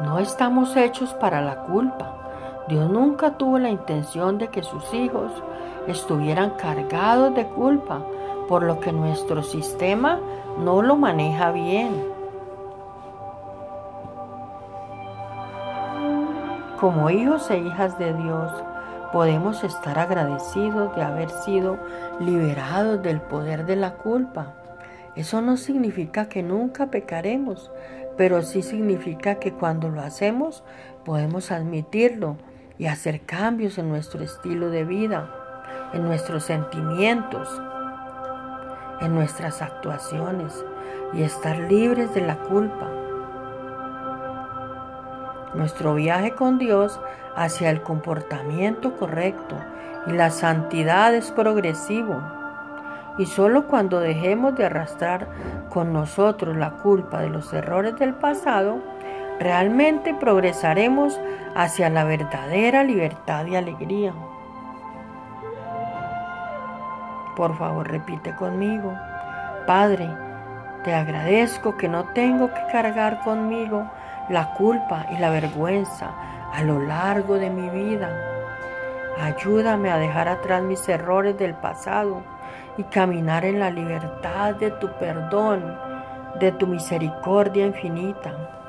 No estamos hechos para la culpa. Dios nunca tuvo la intención de que sus hijos estuvieran cargados de culpa, por lo que nuestro sistema no lo maneja bien. Como hijos e hijas de Dios, podemos estar agradecidos de haber sido liberados del poder de la culpa. Eso no significa que nunca pecaremos, pero sí significa que cuando lo hacemos podemos admitirlo y hacer cambios en nuestro estilo de vida, en nuestros sentimientos, en nuestras actuaciones y estar libres de la culpa. Nuestro viaje con Dios hacia el comportamiento correcto y la santidad es progresivo. Y solo cuando dejemos de arrastrar con nosotros la culpa de los errores del pasado, realmente progresaremos hacia la verdadera libertad y alegría. Por favor, repite conmigo. Padre, te agradezco que no tengo que cargar conmigo la culpa y la vergüenza a lo largo de mi vida. Ayúdame a dejar atrás mis errores del pasado y caminar en la libertad de tu perdón, de tu misericordia infinita.